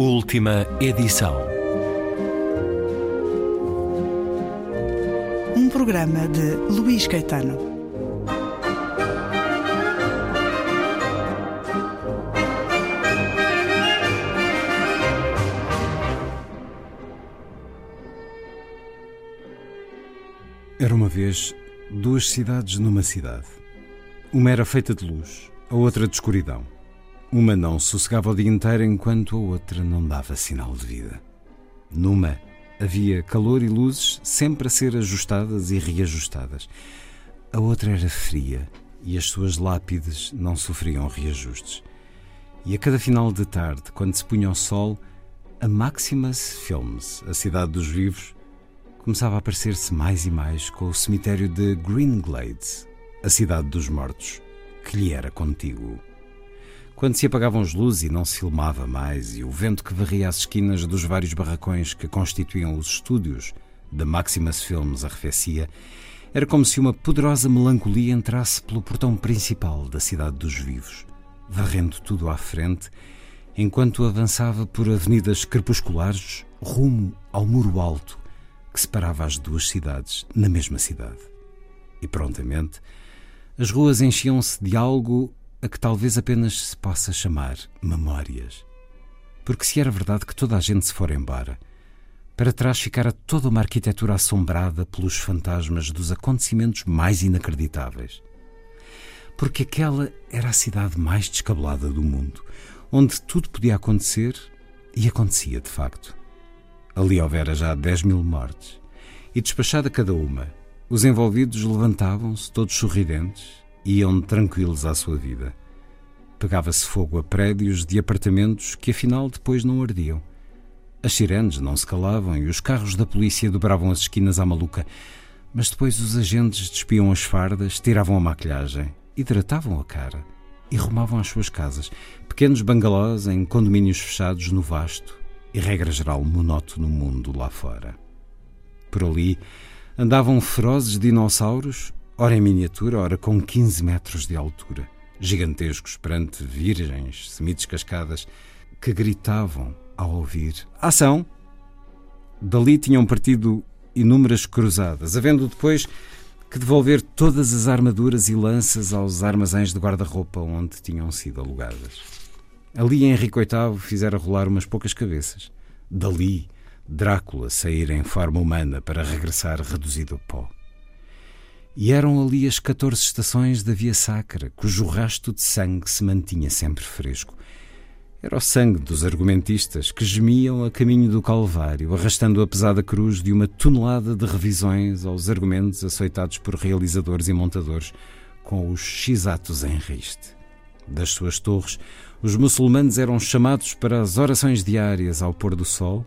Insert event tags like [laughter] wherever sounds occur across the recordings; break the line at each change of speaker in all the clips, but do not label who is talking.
Última edição.
Um programa de Luís Caetano.
Era uma vez duas cidades numa cidade. Uma era feita de luz, a outra de escuridão. Uma não sossegava o dia inteiro enquanto a outra não dava sinal de vida. Numa havia calor e luzes sempre a ser ajustadas e reajustadas. A outra era fria e as suas lápides não sofriam reajustes. E a cada final de tarde, quando se punha o sol, a Maximus Films, a cidade dos vivos, começava a parecer-se mais e mais com o cemitério de Green Glades, a cidade dos mortos, que lhe era contíguo. Quando se apagavam as luzes e não se filmava mais, e o vento que varria as esquinas dos vários barracões que constituíam os estúdios da Maximus Films arrefecia, era como se uma poderosa melancolia entrasse pelo portão principal da cidade dos vivos, varrendo tudo à frente, enquanto avançava por avenidas crepusculares rumo ao muro alto que separava as duas cidades na mesma cidade. E prontamente, as ruas enchiam-se de algo a que talvez apenas se possa chamar memórias. Porque se era verdade que toda a gente se for embora, para trás ficara toda uma arquitetura assombrada pelos fantasmas dos acontecimentos mais inacreditáveis. Porque aquela era a cidade mais descabelada do mundo, onde tudo podia acontecer e acontecia de facto. Ali houvera já 10 mil mortes. E despachada cada uma, os envolvidos levantavam-se, todos sorridentes, iam tranquilos à sua vida. Pegava-se fogo a prédios de apartamentos que afinal depois não ardiam. As sirenes não se calavam e os carros da polícia dobravam as esquinas à maluca, mas depois os agentes despiam as fardas, tiravam a maquilhagem, hidratavam a cara e rumavam às suas casas, pequenos bangalós em condomínios fechados no vasto, e, regra geral, monótono mundo lá fora. Por ali andavam ferozes dinossauros, ora em miniatura, ora com 15 metros de altura, gigantescos perante virgens semi-descascadas que gritavam ao ouvir ação. Dali tinham partido inúmeras cruzadas, havendo depois que devolver todas as armaduras e lanças aos armazéns de guarda-roupa onde tinham sido alugadas. Ali Henrique VIII fizera rolar umas poucas cabeças. Dali, Drácula sair em forma humana para regressar reduzido a pó. E eram ali as 14 estações da Via Sacra, cujo rasto de sangue se mantinha sempre fresco. Era o sangue dos argumentistas que gemiam a caminho do Calvário, arrastando a pesada cruz de uma tonelada de revisões aos argumentos açoitados por realizadores e montadores com os x-atos em riste. Das suas torres, os muçulmanos eram chamados para as orações diárias ao pôr do sol,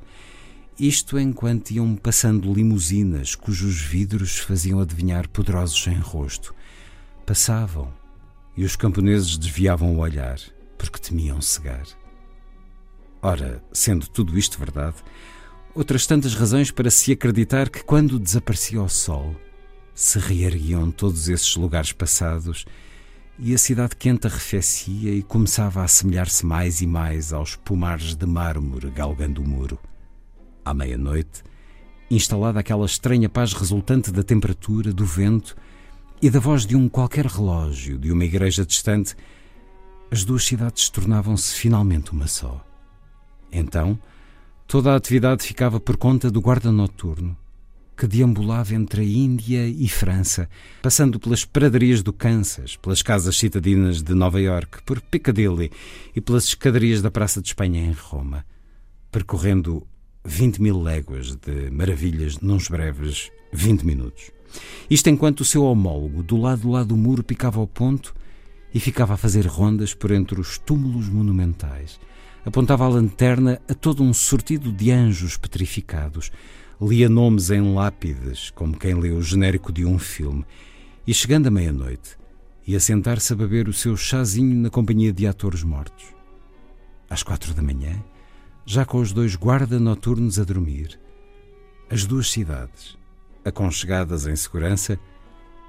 isto enquanto iam passando limusinas cujos vidros faziam adivinhar poderosos sem rosto. Passavam e os camponeses desviavam o olhar porque temiam cegar. Ora, sendo tudo isto verdade, outras tantas razões para se acreditar que quando desaparecia o sol, se reerguiam todos esses lugares passados e a cidade quente arrefecia e começava a assemelhar-se mais e mais aos pomares de mármore galgando o muro. À meia-noite, instalada aquela estranha paz resultante da temperatura, do vento e da voz de um qualquer relógio de uma igreja distante, as duas cidades tornavam-se finalmente uma só. Então, toda a atividade ficava por conta do guarda noturno, que deambulava entre a Índia e França, passando pelas pradarias do Kansas, pelas casas citadinas de Nova York, por Piccadilly e pelas escadarias da Praça de Espanha em Roma, percorrendo 20 mil léguas de maravilhas nos breves 20 minutos. Isto enquanto o seu homólogo, do lado do lado do muro, picava ao ponto e ficava a fazer rondas por entre os túmulos monumentais. Apontava a lanterna a todo um sortido de anjos petrificados, lia nomes em lápides, como quem lê o genérico de um filme, e chegando à meia-noite, ia sentar-se a beber o seu chazinho na companhia de atores mortos. Às quatro da manhã, já com os dois guarda noturnos a dormir, as duas cidades, aconchegadas em segurança,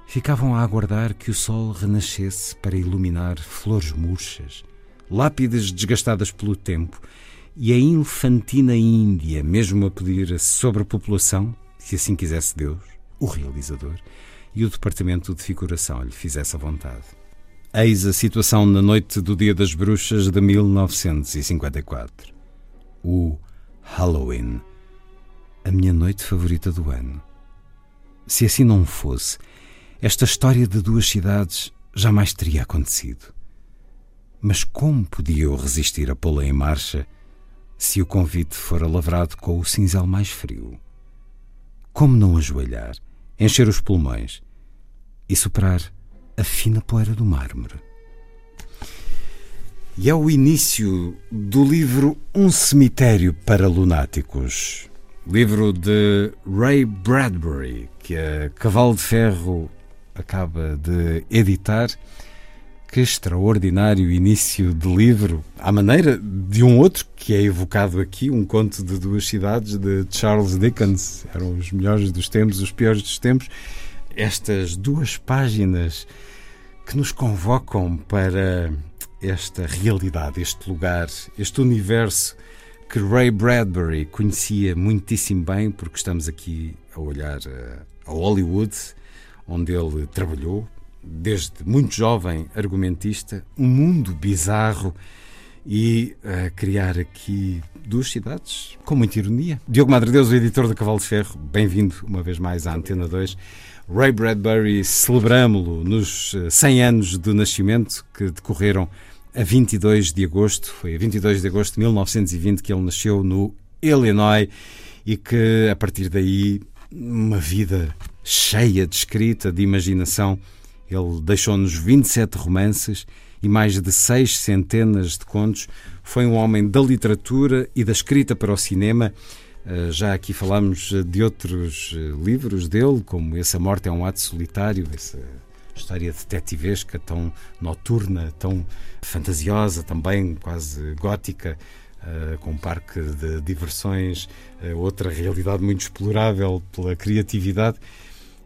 ficavam a aguardar que o sol renascesse para iluminar flores murchas, lápides desgastadas pelo tempo e a infantina Índia, mesmo a pedir a sobrepopulação, se assim quisesse Deus, o realizador, e o departamento de figuração lhe fizesse a vontade. Eis a situação na noite do Dia das Bruxas de 1954. O Halloween. A minha noite favorita do ano. Se assim não fosse, esta história de duas cidades jamais teria acontecido. Mas como podia eu resistir a pô-la em marcha se o convite fora lavrado com o cinzel mais frio? Como não ajoelhar, encher os pulmões e superar a fina poeira do mármore? E é o início do livro Um Cemitério para Lunáticos, livro de Ray Bradbury, que a Cavalo de Ferro acaba de editar. Que extraordinário início de livro, à maneira de um outro que é evocado aqui, um conto de duas cidades de Charles Dickens. Eram os melhores dos tempos, os piores dos tempos. Estas duas páginas que nos convocam para esta realidade, este lugar, este universo que Ray Bradbury conhecia muitíssimo bem, porque estamos aqui a olhar a Hollywood, onde ele trabalhou, desde muito jovem argumentista, um mundo bizarro e a criar aqui duas cidades com muita ironia. Diogo Madre Deus, o editor da Cavalo de Ferro, bem-vindo uma vez mais à Antena 2. Ray Bradbury, celebramo-lo nos 100 eh, anos do nascimento que decorreram a 22 de agosto. Foi a 22 de agosto de 1920 que ele nasceu no Illinois e que a partir daí uma vida cheia de escrita, de imaginação. Ele deixou-nos 27 romances e mais de seis centenas de contos. Foi um homem da literatura e da escrita para o cinema. Eh, já aqui falamos de outros eh, livros dele, como Essa Morte é um Ato Solitário, história detetivesca, tão noturna, tão fantasiosa, também quase gótica. Uh, com um parque de diversões, uh, outra realidade muito explorável pela criatividade.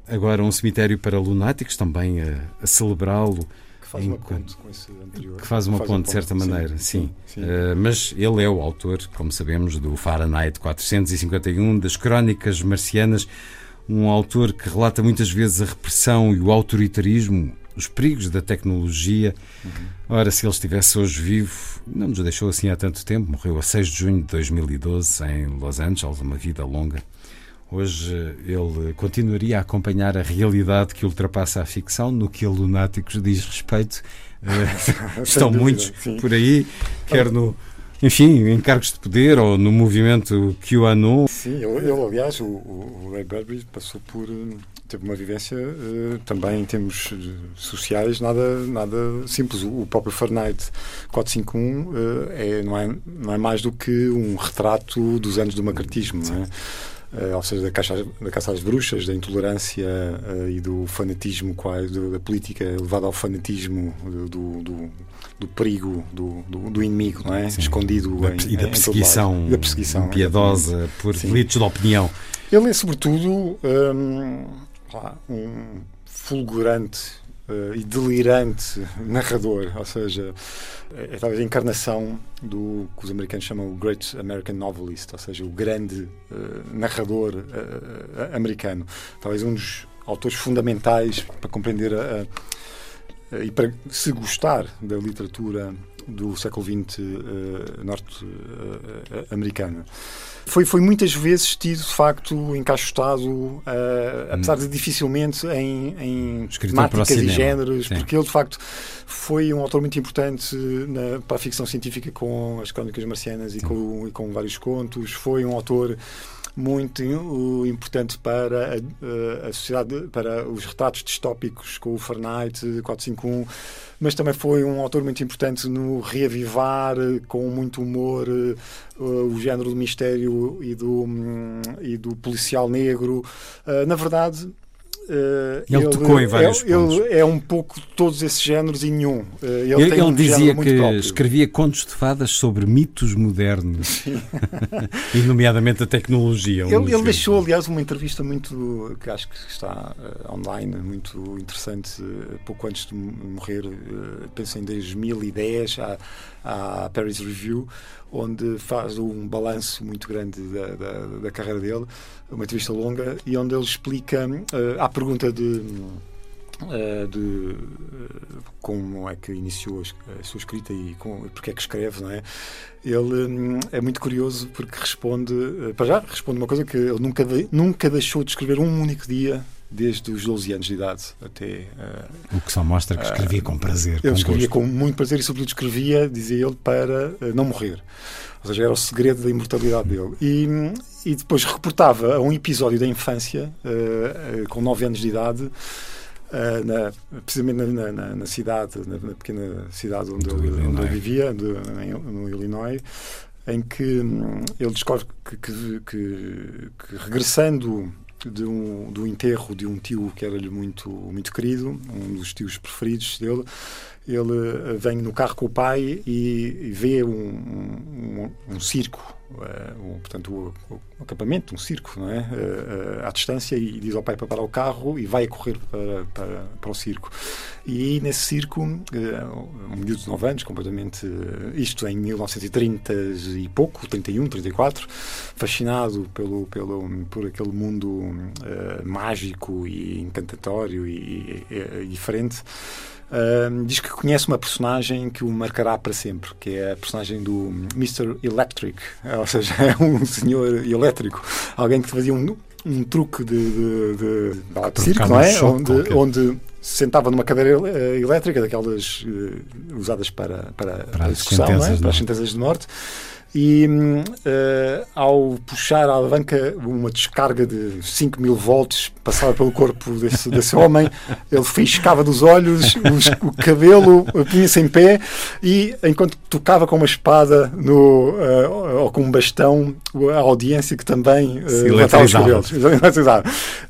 Agora, um cemitério para lunáticos, também a, a celebrá-lo.
Que faz uma ponte com esse anterior.
Que faz uma faz ponte, de certa maneira, sim. sim. sim. Uh, mas ele é o autor, como sabemos, do Fahrenheit 451, das Crónicas Marcianas, um autor que relata muitas vezes a repressão e o autoritarismo, os perigos da tecnologia. Uhum. Ora, se ele estivesse hoje vivo, não nos deixou assim há tanto tempo, morreu a 6 de junho de 2012 em Los Angeles, uma vida longa. Hoje ele continuaria a acompanhar a realidade que ultrapassa a ficção, no que a Lunáticos diz respeito. Uh, [laughs] [laughs] estão dúvida, muitos sim. por aí, quer no, enfim, em cargos de poder ou no movimento QAnon.
Sim, ele aliás, o, o, Ray Bradbury passou por. teve uma vivência uh, também em termos sociais nada, nada simples. O, próprio Fahrenheit 451 uh, é, não, é, não é mais do que um retrato dos anos do macartismo, não é? Uh, ou seja, da, caixa, da caça às bruxas, da intolerância uh, e do fanatismo, da política levada ao fanatismo do, do, do perigo do, do, inimigo, não é? Sim. Escondido
da,
em,
e da perseguição, da perseguição piedosa por delitos de opinião.
Ele é, sobretudo, um, um fulgurante uh, e delirante narrador, ou seja, é, é talvez a encarnação do que os americanos chamam o Great American Novelist, ou seja, o grande uh, narrador uh, americano. Talvez um dos autores fundamentais para compreender a, a, e para se gostar da literatura do século XX norte-americana foi, foi muitas vezes tido, de facto, encaixotado, uh, apesar de dificilmente em, em temáticas e géneros, Sim. porque ele, de facto, foi um autor muito importante na, para a ficção científica com as Crónicas Marcianas e com, e com vários contos. Foi um autor muito importante para a, a, sociedade, para os retratos distópicos com o Fahrenheit 451, mas também foi um autor muito importante no reavivar com muito humor o género do mistério e do, hum, e do policial negro. Na verdade,
Uh, ele, ele, tocou em vários
ele, pontos. Ele é um pouco todos esses géneros e nenhum. Uh,
ele, ele um dizia que próprio. escrevia contos de fadas sobre mitos modernos, [laughs] e nomeadamente a tecnologia.
Ele, deixou, aliás, uma entrevista muito que acho que está uh, online, muito interessante, pouco antes de morrer, penso em 2010, à, à Paris Review, onde faz um balanço muito grande da, da, da carreira dele, uma entrevista longa, e onde ele explica, uh, pergunta de. Uh, de uh, como é que iniciou a, sua escrita e com, porque é que escreve, não é? Ele um, é muito curioso porque responde, uh, para já, responde uma coisa que ele nunca, nunca deixou de escrever um único dia desde os 12 anos de idade até.
Uh, o que só mostra que escrevia uh, com prazer.
Ele escrevia com muito prazer e, sobretudo, escrevia, dizia ele, para uh, não morrer. Ou seja, era o segredo da imortalidade dele. E, e depois reportava a um episódio da infância, com 9 anos de idade. Na, precisamente na, na, na cidade, na, pequena cidade onde, ele, onde ele, vivia, de, no Illinois, em que um, ele descobre que, que, que, que regressando de um, do enterro de um tio que era-lhe muito, muito querido, um dos tios preferidos dele. Ele vem no carro com o pai e, e vê um, um, um circo uh, portanto, o, acampamento, um circo, não é? Uh, uh, à distância, e diz ao pai para parar o carro e vai a correr para, para, para o circo. E nesse circo, um miúdo de 9 anos, completamente, isto em 1930 e pouco, 31, 34, fascinado pelo, pelo, por aquele mundo mágico e encantatório e, e, e diferente. Uh, diz que conhece uma personagem que o marcará para sempre, que é a personagem do Mr. Electric, ou seja, [laughs] é um senhor elétrico, alguém que fazia um, um truque de, de, de, de circo, não é? Onde, onde se sentava numa cadeira uh, elétrica, daquelas uh, usadas para, para, para, a execução, não é? para as sentenças de morte e uh, ao puxar a alavanca, uma descarga de 5 mil volts passava pelo corpo desse, desse homem, [laughs] ele faiscava dos olhos, os, o cabelo punha-se em pé e enquanto tocava com uma espada no, uh, ou com um bastão, a audiência que também uh, levantava os cabelos.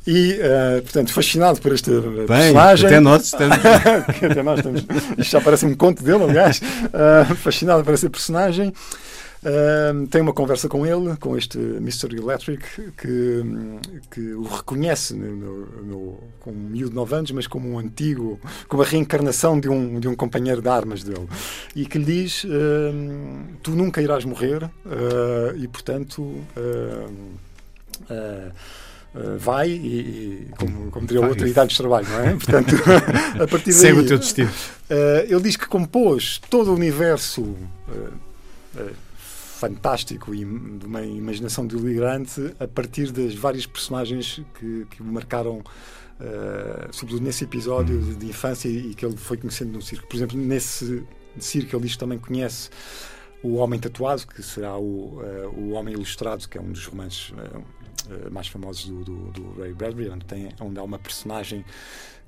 E, uh, portanto, fascinado por este Bem, personagem.
Até nós estamos. [laughs]
até nós estamos. Isto já parece um conto dele, aliás. Uh, fascinado por esse personagem. Uh, tem uma conversa com ele, com este Mr. Electric, que, que o reconhece no, no, com um miúdo de 9 anos, mas como um antigo, como a reencarnação de um, de um companheiro de armas dele. E que lhe diz: uh, Tu nunca irás morrer, uh, e portanto. vai e, como, como diria outra, idade de trabalho, não é? [laughs] Portanto, a partir daí.
Segue o teu destino.
ele diz que compôs todo o universo fantástico e de uma imaginação delirante a partir das várias personagens que, que o marcaram, uh, sobretudo nesse episódio de, de, infância e que ele foi conhecendo no circo. Por exemplo, nesse circo ele diz também conhece o Homem Tatuado, que será o, uh, o Homem Ilustrado, que é um dos romances uh, mais famosos do, do, do, Ray Bradbury, onde, tem, onde há uma personagem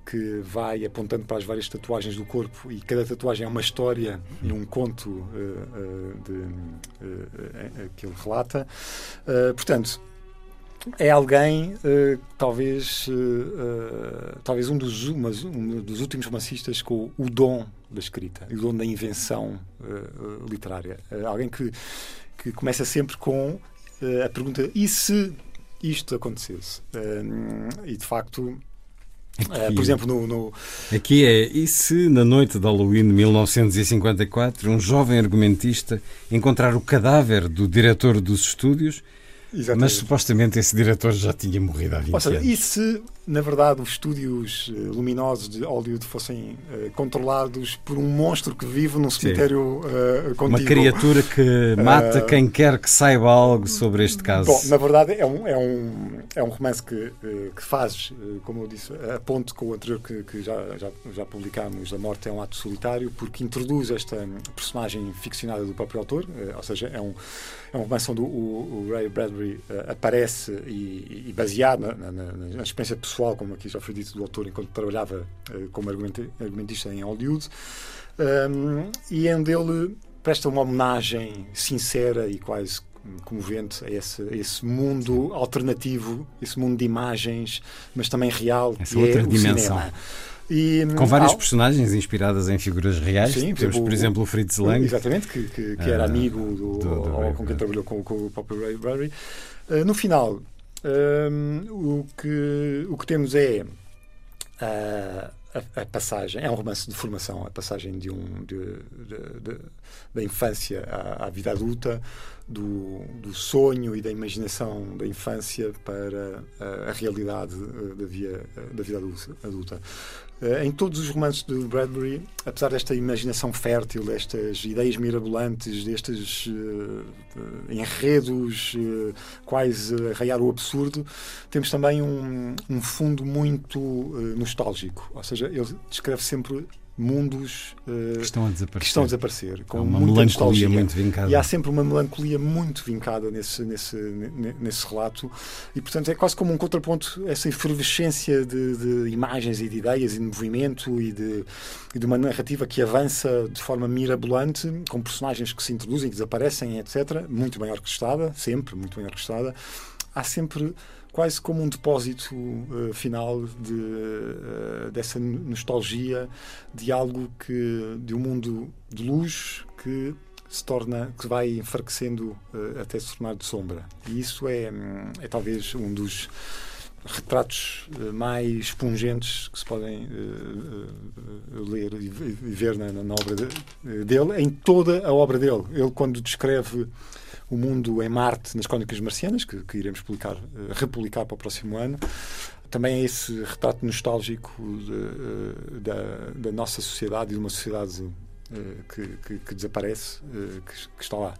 que vai apontando para as várias tatuagens do corpo e cada tatuagem é uma história e um conto uh, uh, de, uh, que ele relata. portanto, é alguém, talvez, talvez um dos, um dos últimos romancistas com o dom da escrita, o dom da invenção literária. alguém que, que começa sempre com a pergunta: e se isto acontecesse? e de facto Aqui, uh, por exemplo, no, no,
Aqui é, e se na noite de Halloween de 1954 um jovem argumentista encontrar o cadáver do diretor dos estúdios Exatamente. Mas supostamente esse diretor já tinha morrido há 20 Ou seja, anos.
E se, na verdade, os estúdios uh, luminosos de Hollywood fossem uh, controlados por um monstro que vive num cemitério uh, contíguo?
Uma criatura que mata quem quer que saiba algo sobre este caso.
Bom, na verdade, é um, é um, é um romance que, que faz, como eu disse, a ponte com o anterior que, que já, já, já publicámos, A Morte é um Ato Solitário, porque introduz esta personagem ficcionada do próprio autor, ou seja, é um é um romance onde o, o Ray Bradbury uh, aparece e, e baseado na, na, na, experiência pessoal, como aqui já foi dito do autor, enquanto trabalhava uh, como argumentista em Hollywood, um, ehm, e onde ele presta uma homenagem sincera e quase comovente a esse, a esse mundo alternativo, esse mundo de imagens, mas também real,
Essa
que
outra
é
dimensão.
o cinema.
E, Com várias personagens inspiradas em figuras reais. Sim, Temos, por exemplo, o Fritz Lang.
Exatamente, que, que, que era ah, amigo do, do, do ou com quem trabalhou com, com o próprio Ray Bradbury. Uh, no final, um, o, que, o que temos é uh, a, a, passagem, é um romance de formação, a passagem de um, de, de, de, da infância à, à, vida adulta, do, do, sonho e da imaginação da infância para a, a realidade eh, da, via, da vida adulta. Eh, em todos os romances de Bradbury, apesar desta imaginação fértil, destas ideias mirabolantes, destes uh, enredos uh, quase a raiar o absurdo, temos também um, um fundo muito uh, nostálgico. Ou seja, ele descreve sempre mundos
uh, que, estão a desaparecer.
Estão a desaparecer
com uma melancolia nostalgia. muito vincada.
E há sempre uma melancolia muito vincada nesse, nesse, nesse relato. E, portanto, é quase como um contraponto essa efervescência de, de imagens e de ideias e de movimento e de, e de uma narrativa que avança de forma mirabolante, com personagens que se introduzem, que desaparecem, etc. Muito bem orquestrada, sempre muito bem orquestrada. Há sempre quase como um depósito uh, final de, uh, dessa nostalgia de algo que de um mundo de luz que se torna que vai enfraquecendo uh, até se tornar de sombra. E isso é, é talvez um dos retratos mais pungentes que se podem ler e, ver na, na obra de, dele em toda a obra dele. Ele quando descreve o Mundo em Marte nas Crónicas Marcianas, que, que iremos publicar, uh, republicar para o próximo ano. Também é esse retrato nostálgico de, uh, da, da, nossa sociedade e de uma sociedade uh, que, que, que, desaparece, que, está lá.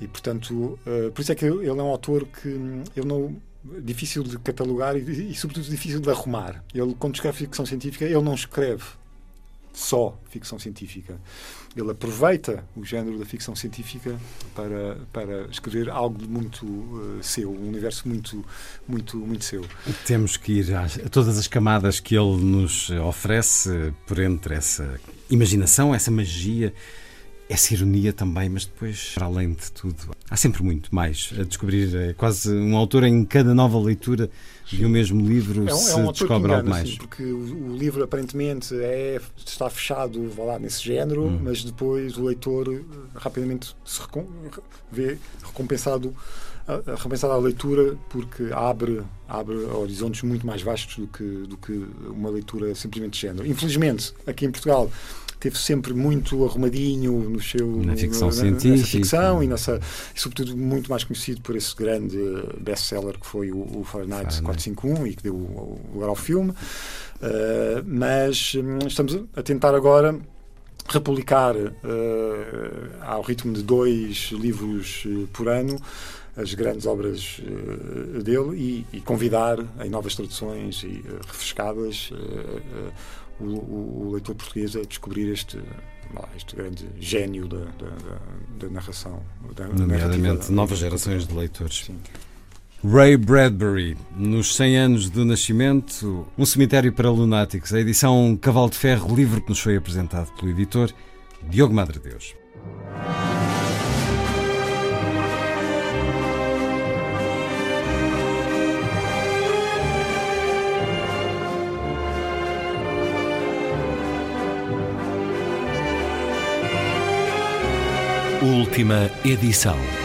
E, portanto, por isso é que ele é um autor que hum, ele não difícil de catalogar e, e, sobretudo difícil de arrumar. Ele quando escreve ficção científica, ele não escreve só ficção científica. Ele aproveita o género da ficção científica para, para escrever algo muito uh, seu, um universo muito, muito, muito seu.
Temos que ir a todas as camadas que ele nos oferece por entre essa imaginação, essa magia, essa ironia também, mas depois, para além de tudo, há sempre muito mais a descobrir. É quase um autor em cada nova leitura de um mesmo livro é um, se é um descobre engana, algo mais. Assim,
porque o, o, livro aparentemente é, está fechado vá lá, nesse género, hum. mas depois o leitor eh, rapidamente se recom vê recompensado a, recompensada a leitura porque abre abre horizontes muito mais vastos do que do que uma leitura simplesmente de género. Infelizmente, aqui em Portugal teve sempre muito arrumadinho no seu,
na ficção científica. Nessa
ficção e, nessa, e, sobretudo, muito mais conhecido por esse grande best-seller que foi o, o Fahrenheit 451 e que deu lugar ao filme. Uh, mas hum, estamos a tentar agora republicar uh, ao ritmo de dois livros por ano as grandes obras uh, dele e, e, convidar em novas traduções e refrescadas uh, o, o, leitor português a descobrir este, este grande gênio da, da, da narração.
Da, Nomeadamente novas gerações de leitores. Sim. Ray Bradbury, nos 100 anos do nascimento, Um Cemitério para Lunáticos, a edição Cavalo de Ferro, livro que nos foi apresentado pelo editor Diogo Madre Deus.
Última edição.